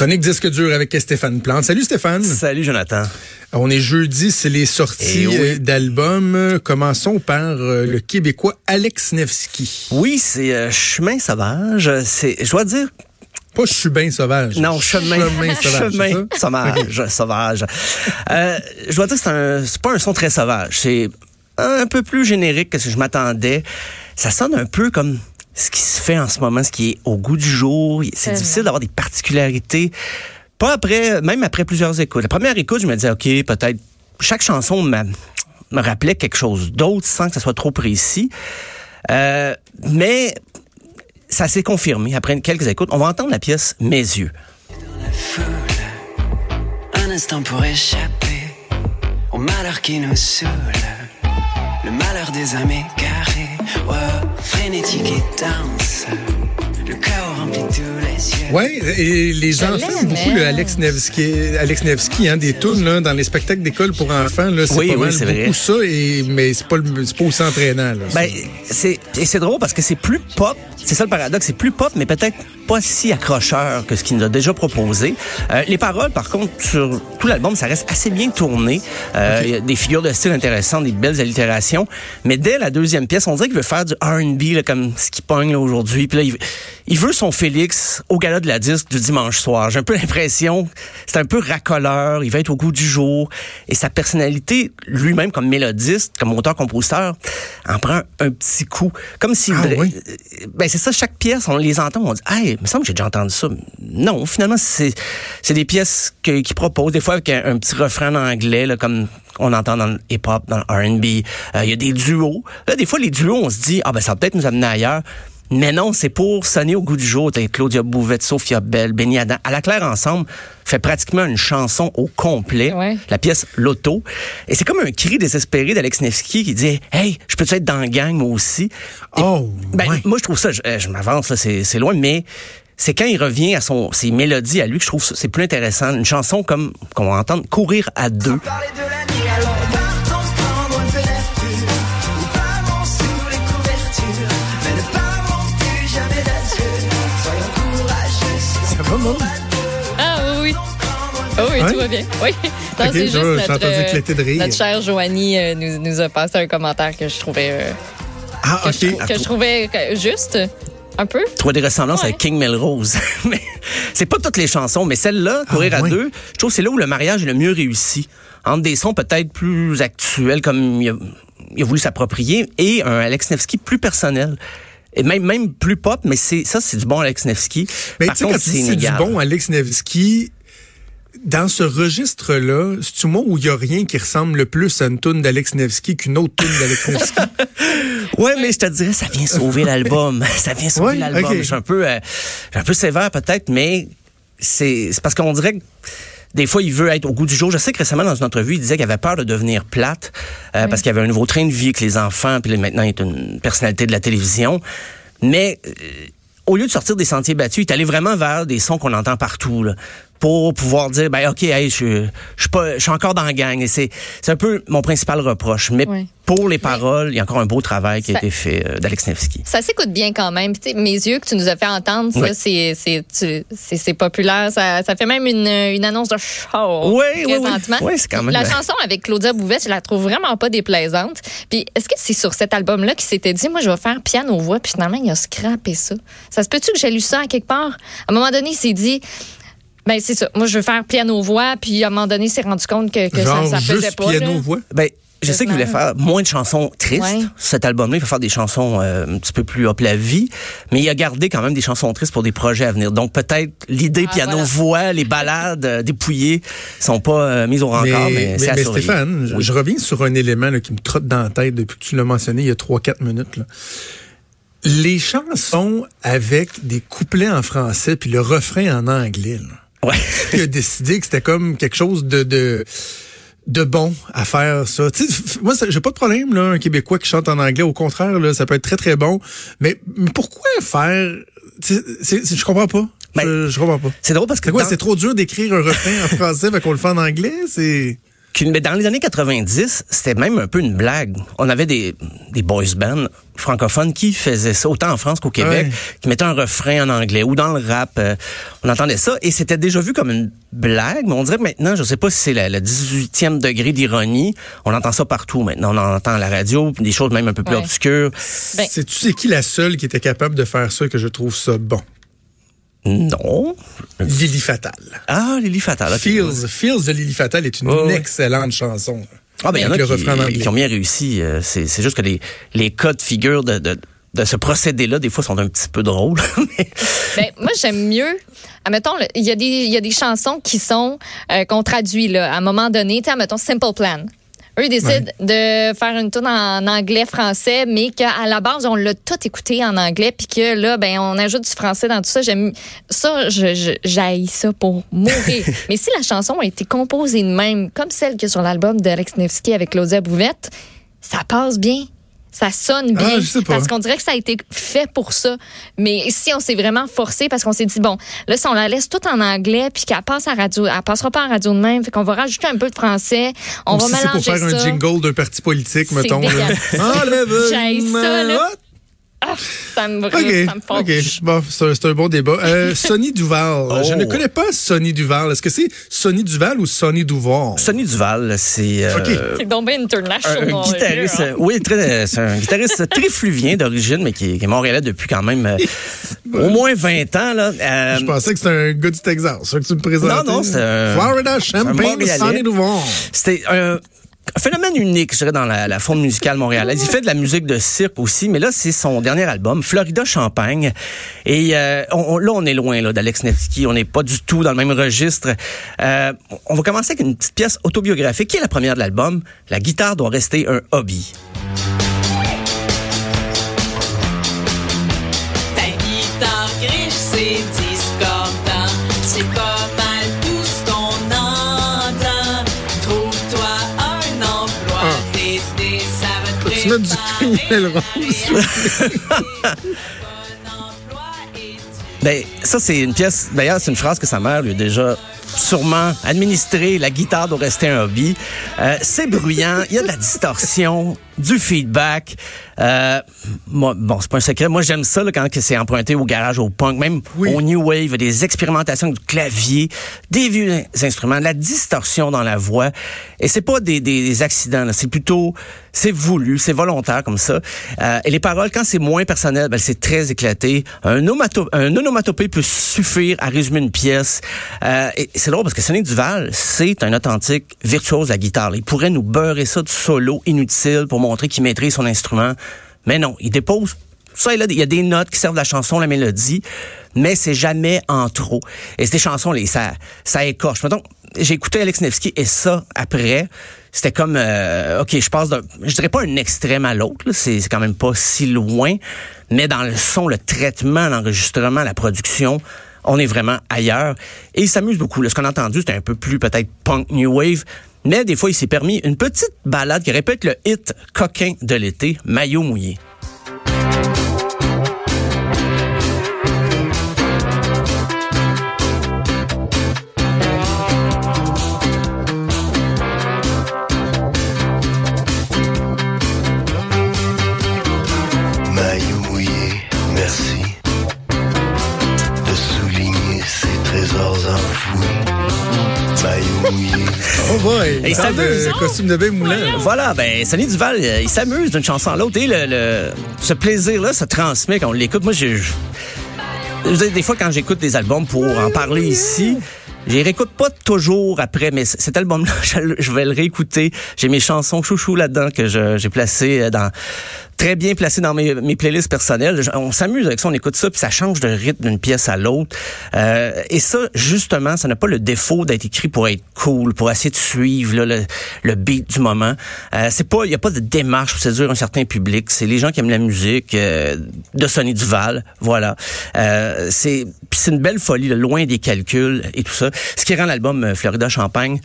Chronique disque dur avec Stéphane Plante. Salut Stéphane. Salut Jonathan. On est jeudi, c'est les sorties Eh oui. euh, d'albums. Commençons par euh, le Québécois Alex Nevsky. Oui, c'est euh, Chemin sauvage. C'est, je dois dire, Pas Je suis bien sauvage. non, chemin, Chemin sauvage. chemin sauvage, sauvage. Euh, je dois dire que c'est un, c'est pas un son très sauvage. C'est un peu plus générique que ce que je m'attendais. Ça sonne un peu comme ce qui se fait en ce moment, ce qui est au goût du jour. C'est difficile d'avoir des particularités. Pas après, même après plusieurs écoutes. La première écoute, je me disais, OK, peut-être, chaque chanson m'a- me rappelait quelque chose d'autre sans que ça soit trop précis. Euh, mais ça s'est confirmé après quelques écoutes. On va entendre la pièce Mes yeux. foule, un instant pour échapper au malheur qui nous saoule, le malheur des energy, get down, sir. Ouais, et les enfants aiment beaucoup le hein. Alex Nevsky, Alex Nevsky, hein, des tunes là, dans les spectacles d'école pour enfants. Là, c'est Oui, pas oui, mal c'est beaucoup vrai. ça, et, mais c'est pas, le- c'est pas aussi entraînant. Là. Ben, c'est et c'est drôle parce que c'est plus pop. C'est ça le paradoxe, c'est plus pop, mais peut-être pas si accrocheur que ce qu'il nous a déjà proposé. Euh, les paroles, par contre, sur tout l'album, ça reste assez bien tourné. Euh, Il y a des figures de style intéressantes, des belles allitérations. Mais dès la deuxième pièce, on dirait qu'il veut faire du R&B là, comme ce qui pogne là, aujourd'hui. Puis là, il, il veut son Félix au gala de la disque du dimanche soir. J'ai un peu l'impression, c'est un peu racoleur. Il va être au goût du jour. Et sa personnalité, lui-même comme mélodiste, comme auteur-compositeur, en prend un petit coup. Comme s'il Ah oui? ben c'est ça, chaque pièce, on les entend, on dit, hey, il me semble que j'ai déjà entendu ça. Non, finalement, c'est des pièces qu'il propose, des fois avec un, un petit refrain en anglais, là, comme on entend dans le hip-hop, dans le R&B. Euh, Il y a des duos. Là, des fois, les duos, on se dit, ah ben ça va peut-être nous amener ailleurs. Mais non, c'est pour sonner au goût du jour. T'as Claudia Bouvette, Sophia Bell, Benny Adam. À la claire ensemble, fait pratiquement une chanson au complet. Ouais. La pièce Loto. Et c'est comme un cri désespéré d'Alex Nevsky qui dit, hey, je peux être dans la gang, moi aussi. Et- Oh, ben, ouais. moi, je trouve ça, je, euh, je m'avance, là, c'est loin, mais c'est quand il revient à son, ses mélodies à lui que je trouve ça- c'est plus intéressant. Une chanson comme qu'on va entendre courir à deux. Oh oui, tout va bien. Oui. Non, Ok, c'est juste j'ai notre, euh, de rire. notre chère Joanie euh, nous, nous a passé un commentaire que je trouvais, euh, Ah, que, OK. je, que je trouvais euh, juste, un peu. Je trouve des ressemblances Ouais. avec King Melrose. mais c'est pas toutes les chansons, mais celle-là, courir Ah, à ouais. deux, je trouve que c'est là où le mariage est le mieux réussi. Entre des sons peut-être plus actuels, comme il a, il a voulu s'approprier, et un Alex Nevsky plus personnel. Et même, même plus pop, mais c'est ça, c'est du bon Alex Nevsky. Mais Par tu sais, quand contre, tu dis c'est du bon Alex Nevsky, dans ce registre-là, c'est-tu moi où il n'y a rien qui ressemble le plus à une toune d'Alex Nevsky qu'une autre toune d'Alex Nevsky? Ouais, mais je te dirais, ça vient sauver l'album. Ça vient sauver Ouais, l'album. Je suis un peu, euh, un peu sévère peut-être, mais c'est parce qu'on dirait que des fois, il veut être au goût du jour. Je sais que récemment, dans une entrevue, il disait qu'il avait peur de devenir plate euh, parce qu'il avait un nouveau train de vie avec les enfants, puis maintenant, il est une personnalité de la télévision. Mais euh, au lieu de sortir des sentiers battus, il est allé vraiment vers des sons qu'on entend partout. Là, pour pouvoir dire ben ok hey, je je suis pas je suis encore dans la gang et c'est c'est un peu mon principal reproche mais pour les paroles il y a encore un beau travail qui a été fait euh, d'Alex Nevsky Ça s'écoute bien quand même. Puis, mes yeux que tu nous as fait entendre, ça, c'est, populaire. Ça, ça fait même une, une annonce de show. Oui, présentement. Oui, c'est quand même- La chanson avec Claudia Bouvette, je la trouve vraiment pas déplaisante. Puis, est-ce que c'est sur cet album-là qu'il s'était dit, moi, je vais faire piano-voix, puis finalement, il a scrappé ça? Ça se peut-tu que j'ai lu ça à quelque part? À un moment donné, il s'est dit, ben, c'est ça. Moi, je veux faire piano-voix, puis à un moment donné, il s'est rendu compte que, que Genre ça, ça faisait juste pas. piano-voix? Ben, je sais qu'il voulait faire moins de chansons tristes. Ouais. Cet album-là, il va faire des chansons euh, un petit peu plus hop la vie, mais il a gardé quand même des chansons tristes pour des projets à venir. Donc peut-être l'idée Ah, piano voilà. voix, les balades euh, dépouillées sont pas euh, mises au rencard, mais, c'est à mais surveiller. Stéphane, je- Oui. je reviens sur un élément là, qui me trotte dans la tête depuis que tu l'as mentionné il y a 3-4 minutes. là. Les chansons avec des couplets en français puis le refrain en anglais. Là. Ouais. Qui a décidé que c'était comme quelque chose de, de de bon à faire ça. Tu sais, f- moi, j'ai pas de problème là, un Québécois qui chante en anglais. Au contraire, là, ça peut être très très bon. Mais, mais pourquoi faire c'est- Je comprends pas. Ben, je, je comprends pas. C'est drôle parce que C'est quoi, dans- c'est trop dur d'écrire un refrain en français, fait qu'on le fait en anglais, c'est. Qu'une- mais dans les années 90, c'était même un peu une blague. On avait des, des boys bands francophones qui faisaient ça, autant en France qu'au Québec, Ouais. qui mettaient un refrain en anglais ou dans le rap. euh, on entendait ça et c'était déjà vu comme une blague, mais on dirait que maintenant, je sais pas si c'est la- le 18e degré d'ironie, on entend ça partout maintenant. On en entend à la radio, des choses même un peu plus Ouais. obscures. Ben- Sais-tu c'est qui la seule qui était capable de faire ça que je trouve ça bon? Non. Lily Fatal. Ah, Lily Fatal. Feels, Feels de Lily Fatal est une ouais. excellente chanson. Ah, ben, il y en a qui, qui ont bien réussi. euh, C'est c'est juste que les, les codes figures de, de, de ce procédé-là, des fois, sont un petit peu drôles. Ben, moi, j'aime mieux. Admettons, il y, a des- il y a des chansons qui sont euh, qu'on traduit là, à un moment donné. Tu sais, admettons, Simple Plan. Eux, décident de faire une tune en anglais-français, mais qu'à la base, on l'a tout écouté en anglais, puis que là, ben, on ajoute du français dans tout ça. J'aime ça, j'haïs ça pour mourir. mais si la chanson a été composée de même, comme celle qui est sur l'album d'Alex Nevsky avec Claudia Bouvette, ça passe bien. Ça sonne bien. Ah, je sais pas. Parce qu'on dirait que ça a été fait pour ça. Mais si on s'est vraiment forcé parce qu'on s'est dit, bon, là, si on la laisse tout en anglais, puis qu'elle passe à radio, elle passera pas en radio de même, fait qu'on va rajouter un peu de français, on Ou va si c'est mélanger pour faire ça. un jingle d'un parti politique, mettons. Enlève ça, là. What? Ça me, OK, ça me fâche. OK. Bon, c'est un, bon débat. Euh, Sonny Duval. Oh. Je ne connais pas Sonny Duval. Est-ce que c'est Sonny Duval ou Sonny Duval? Sonny Duval, c'est euh, OK. C'est donc bien international. un, un guitariste, euh, oui, très, c'est un guitariste très fluvien d'origine, mais qui, est- qui est montréalais depuis quand même euh, au moins 20 ans. Là. Euh, Je pensais que c'était un gars du Texas, ça que tu me présentais. Non, non, c'est un- Florida Champagne. Sonny Duval. C'était un, un phénomène unique, je dirais, dans la, la forme musicale montréalaise. Il fait de la musique de cirque aussi, mais là, c'est son dernier album, Florida Champagne. Et euh, on- on- là, on est loin là d'Alex Nevsky. On n'est pas du tout dans le même registre. Euh, on va commencer avec une petite pièce autobiographique, qui est la première de l'album? La guitare doit rester un hobby. Ben, ça, c'est une pièce. D'ailleurs, c'est une phrase que sa mère lui a déjà sûrement administré. La guitare doit rester un hobby. Euh, c'est bruyant. Il y a de la distorsion, du feedback. Euh, moi, bon, c'est pas un secret. Moi, j'aime ça là, quand c'est emprunté au garage, au punk, même Oui. au new wave, des expérimentations du clavier, des vieux instruments, de la distorsion dans la voix. Et c'est pas des, des, des accidents. là. C'est plutôt, c'est voulu, c'est volontaire comme ça. Euh, et les paroles, quand c'est moins personnel, ben, c'est très éclaté. Un, un onomatopée peut suffire à résumer une pièce. Euh, et c'est drôle parce que Sonny Duval, c'est un authentique virtuose de la guitare. Il pourrait nous beurrer ça de solo inutile pour montrer qu'il maîtrise son instrument. Mais non, il dépose ça il y a des notes qui servent la chanson, la mélodie, mais c'est jamais en trop. Et ces chansons, là, ça, ça écorche. Mettons, j'ai écouté Alex Nevsky et ça, après, c'était comme, euh, OK, je passe d'un, je dirais pas un extrême à l'autre, c'est quand même pas si loin, mais dans le son, le traitement, l'enregistrement, la production, on est vraiment ailleurs. Et il s'amuse beaucoup. Là. Ce qu'on a entendu, c'était un peu plus peut-être punk new wave. Mais des fois, il s'est permis une petite balade qui répète le hit coquin de l'été, Maillot mouillé. De s'amuse. costume de bain moulant. Voilà, ben Sonny Duval, euh, il s'amuse d'une chanson à l'autre et le, le- ce plaisir-là se transmet quand on l'écoute. Moi, j'ai, je- je des fois quand j'écoute des albums pour en parler ici, J'y réécoute pas toujours après, mais cet album-là, je, je vais le réécouter. J'ai mes chansons chouchou là-dedans que je- j'ai placées euh, dans très bien placées dans mes, mes playlists personnelles. On s'amuse avec ça, on écoute ça, puis ça change de rythme d'une pièce à l'autre. Euh, et ça, justement, ça n'a pas le défaut d'être écrit pour être cool, pour essayer de suivre le, beat du moment. Euh, c'est pas, il y a pas de démarche pour séduire un certain public. C'est les gens qui aiment la musique euh, de Sonny Duval, voilà. Euh, c'est, c'est une belle folie, là, loin des calculs et tout ça. Ce qui rend l'album euh, Florida Champagne,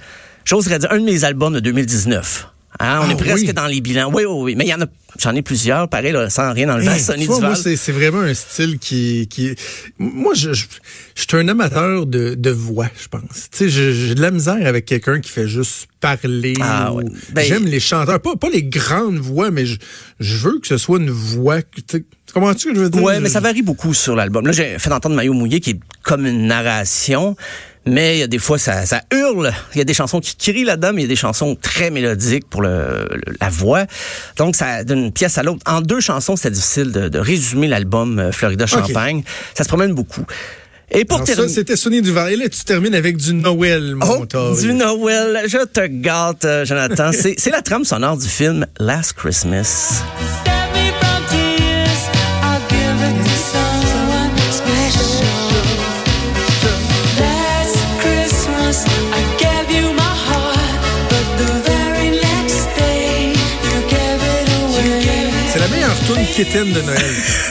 j'oserais dire un de mes albums de 202019. Hein, on Ah est presque oui? dans les bilans. Oui, oui, oui. Mais il y en a, j'en ai plusieurs, pareil, là, sans rien enlever Hey, Sonny tu vois, moi, c'est vraiment un style qui, qui moi, je, je, je suis un amateur de, de voix, je pense. Tu sais, j'ai de la misère avec quelqu'un qui fait juste parler. Ah, ou- ouais. Ben- J'aime les chanteurs, pas, pas les grandes voix, mais je, je veux que ce soit une voix. Tu sais, comprends-tu ce que je veux dire? Ouais, Je- mais ça varie beaucoup sur l'album. Là, j'ai fait entendre Maillot mouillé qui est comme une narration. Mais il y a des fois, ça, ça hurle. Il y a des chansons qui crient là-dedans, mais il y a des chansons très mélodiques pour le, le- la voix. Donc, ça d'une pièce à l'autre. En deux chansons, c'est difficile de, de résumer l'album euh, Florida Champagne. Ça se promène beaucoup. Et pour ça, terminer... c'était Sonny Duval. Et là, tu termines avec du Noël, mon Oh, du Noël, je te gâte, euh, Jonathan. C'est c'est la trame sonore du film Last Christmas. Quétaine de Noël.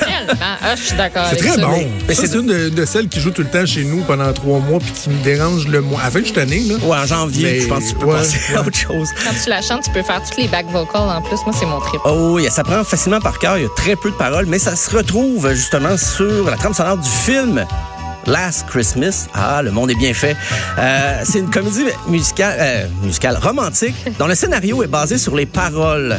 Tellement. Ah, je suis d'accord C'est très ça. bon. mais Ça, c'est- une de, de celles qui joue tout le temps chez nous pendant trois mois puis qui me dérange le moins. À la fin de cette année, là. Ouais, en janvier, Mais, je pense que tu peux ouais, passer à autre chose. Quand tu la chantes, tu peux faire toutes les back vocals en plus. Moi, c'est mon trip. Oh, oui, ça prend facilement par cœur. Il y a très peu de paroles, mais ça se retrouve justement sur la trame sonore du film. Last Christmas, ah, le monde est bien fait. Euh, c'est une comédie musicale, euh, musicale romantique dont le scénario est basé sur les paroles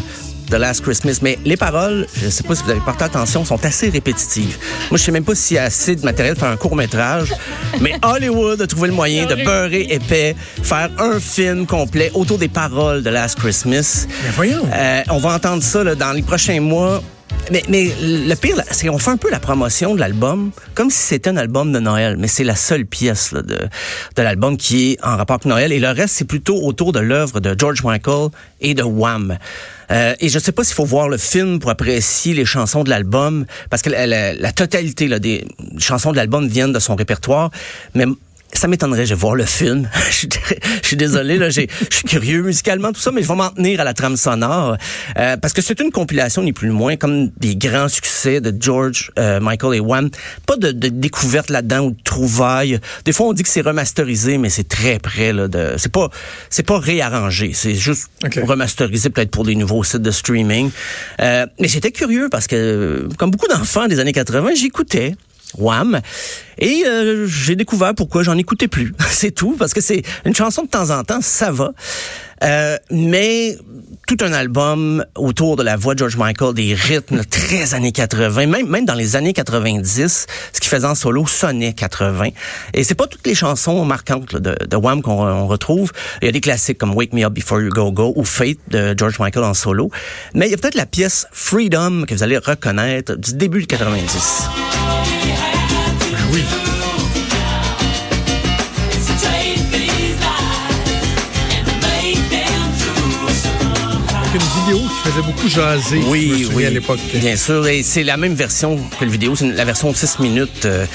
de Last Christmas. Mais les paroles, je ne sais pas si vous avez porté attention, sont assez répétitives. Moi, je sais même pas s'il y a assez de matériel pour faire un court métrage, mais Hollywood a trouvé le moyen de beurrer épais, faire un film complet autour des paroles de Last Christmas. Mais voyons. Euh, on va entendre ça là, dans les prochains mois. Mais, mais le pire, c'est qu'on fait un peu la promotion de l'album comme si c'était un album de Noël. Mais c'est la seule pièce là, de, de l'album qui est en rapport avec Noël. Et le reste, c'est plutôt autour de l'œuvre de George Michael et de Wham. Euh, et je sais pas s'il faut voir le film pour apprécier les chansons de l'album, parce que la, la- la totalité là, des chansons de l'album viennent de son répertoire. Mais ça m'étonnerait, je vais voir le film. je, suis, très- je suis désolé, là, je suis curieux musicalement, tout ça, mais je vais m'en tenir à la trame sonore. euh, parce que c'est une compilation, ni plus ni moins, comme des grands succès de George, euh, Michael et Wham. Pas de, de découverte là-dedans ou de trouvailles. Des fois, on dit que c'est remasterisé, mais c'est très près, là, de, c'est pas, c'est pas réarrangé. C'est juste remasterisé peut-être pour des nouveaux sites de streaming. Euh, mais j'étais curieux parce que, comme beaucoup d'enfants des années 80, j'écoutais. Wham. Et euh, j'ai découvert pourquoi j'en écoutais plus. c'est tout, parce que c'est une chanson de temps en temps, ça va. Euh, mais tout un album autour de la voix de George Michael, des rythmes très années 80, même, même dans les années 90, ce qu'il faisait en solo sonnait 80. Et c'est pas toutes les chansons marquantes là, de, de Wham qu'on on retrouve. Il y a des classiques comme Wake Me Up Before You Go Go ou Fate de George Michael en solo. Mais il y a peut-être la pièce Freedom que vous allez reconnaître du début de 90. Oui. Une vidéo qui faisait beaucoup jaser. Oui, oui, à l'époque. bien sûr. Et c'est la même version que le vidéo, c'est la version de 6 minutes. euh,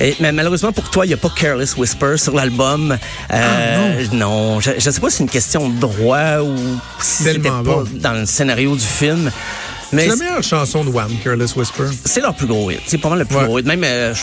et, mais malheureusement pour toi, il n'y a pas Careless Whisper sur l'album. Euh, non. Je ne sais pas si c'est une question de droit ou si c'était pas bon. dans le scénario du film. C'est la meilleure chanson de Wham, Careless Whisper. c'est leur plus gros hit. C'est pas mal le plus Ouais. gros hit. Même, euh,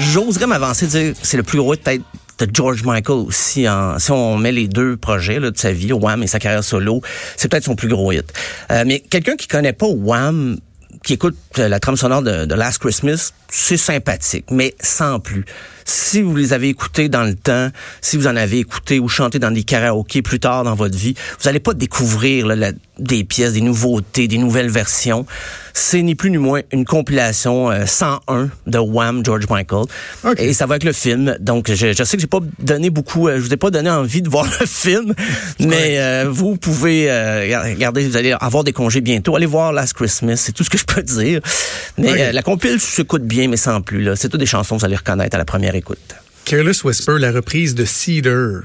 j'oserais m'avancer dire c'est le plus gros peut-être de George Michael aussi. En, si on met les deux projets là, de sa vie, Wham et sa carrière solo, c'est peut-être son plus gros hit. Euh, mais quelqu'un qui connaît pas Wham, qui écoute euh, la trame sonore de Last Christmas, c'est sympathique, mais sans plus. Si vous les avez écoutés dans le temps, si vous en avez écouté ou chanté dans des karaokés plus tard dans votre vie, vous n'allez pas découvrir là, la- des pièces, des nouveautés, des nouvelles versions. C'est ni plus ni moins une compilation euh, 101 de Wham, George Michael. Ok. Et ça va avec le film. Donc, je, je sais que j'ai pas donné beaucoup, euh, je vous ai pas donné envie de voir le film, mais euh, vous pouvez euh, regarder, vous allez avoir des congés bientôt. Allez voir Last Christmas, c'est tout ce que je peux dire. Mais Ok. euh, la compile s'écoute bien, mais sans plus. C'est toutes des chansons que vous allez reconnaître à la première écoute. Careless Whisper, la reprise de Cedar.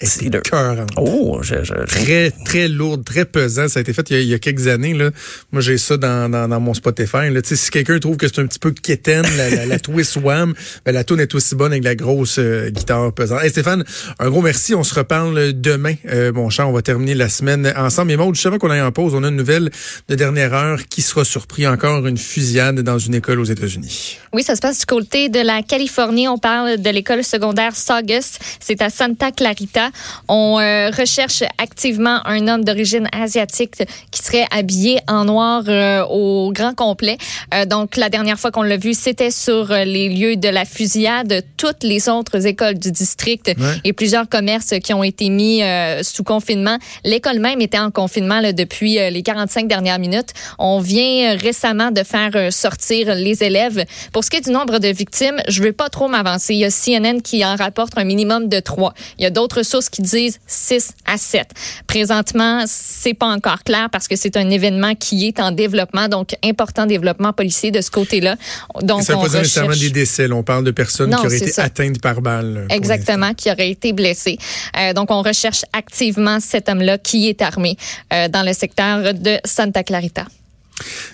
Est Cedar. écœurante. Oh, je, je, je- Très, très lourde, très pesant. Ça a été fait il y a, il y a quelques années. Là. Moi, j'ai ça dans, dans, dans mon Spotify. Là. Tu sais, Si quelqu'un trouve que c'est un petit peu quétaine, la, la, la twist wham, ben, la tune est aussi bonne avec la grosse euh, guitare pesante. Hey, Stéphane, un gros merci. On se reparle demain. Euh, mon cher, on va terminer la semaine ensemble. Mais Maud, juste avant qu'on aille en pause, on a une nouvelle de dernière heure. Qui sera surpris encore une fusillade dans une école aux États-Unis? Oui, ça se passe du côté de la Californie. On parle de l'école secondaire Saugus. C'est à Santa Clarita. On euh, recherche activement un homme d'origine asiatique qui serait habillé en noir euh, au grand complet. Euh, donc, la dernière fois qu'on l'a vu, c'était sur les lieux de la fusillade. Toutes les autres écoles du district Ouais. et plusieurs commerces qui ont été mis sous confinement. L'école même était en confinement là, depuis les 45 dernières minutes. On vient récemment de faire sortir les élèves. Pour ce qui est du nombre de victimes, je veux pas trop m'avancer. Il y a CNN qui en rapporte un minimum de 3. Il y a d'autres sources qui disent 6 à 7. Présentement, c'est pas encore clair parce que c'est un événement qui est en développement, donc important développement policier de ce côté-là. Donc, ça ne on pas recherche- des décès. là. On parle de personnes Non, qui auraient été ça. atteintes par balle. Exactement, qui aurait été blessé. Euh, donc, on recherche activement cet homme-là qui est armé euh, dans le secteur de Santa Clarita.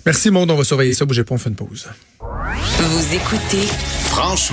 Merci, Maud. On va surveiller ça. Bougez pas, on fait une pause. Vous écoutez Franchement.